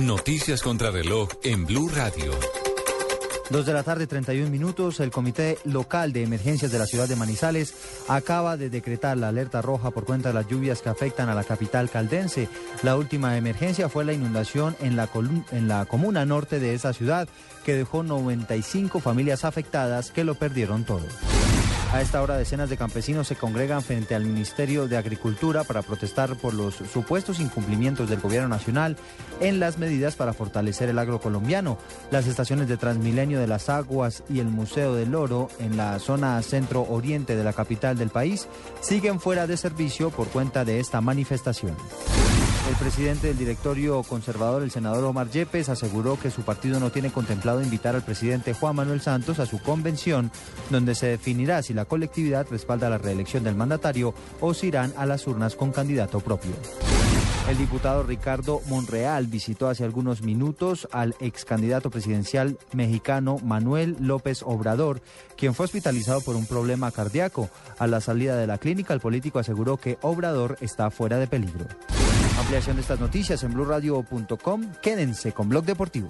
Noticias contra reloj en Blue Radio. Dos de la tarde, 31 minutos. El Comité Local de Emergencias de la ciudad de Manizales acaba de decretar la alerta roja por cuenta de las lluvias que afectan a la capital caldense. La última emergencia fue la inundación en la, en la comuna norte de esa ciudad, que dejó 95 familias afectadas que lo perdieron todo. A esta hora decenas de campesinos se congregan frente al Ministerio de Agricultura para protestar por los supuestos incumplimientos del gobierno nacional en las medidas para fortalecer el agro colombiano. Las estaciones de Transmilenio de las Aguas y el Museo del Oro en la zona centro-oriente de la capital del país siguen fuera de servicio por cuenta de esta manifestación. El presidente del directorio conservador, el senador Omar Yepes, aseguró que su partido no tiene contemplado invitar al presidente Juan Manuel Santos a su convención, donde se definirá si la colectividad respalda la reelección del mandatario o si irán a las urnas con candidato propio. El diputado Ricardo Monreal visitó hace algunos minutos al ex candidato presidencial mexicano Manuel López Obrador, quien fue hospitalizado por un problema cardíaco. A la salida de la clínica, el político aseguró que Obrador está fuera de peligro. Ampliación de estas noticias en blurradio.com. Quédense con Blog Deportivo.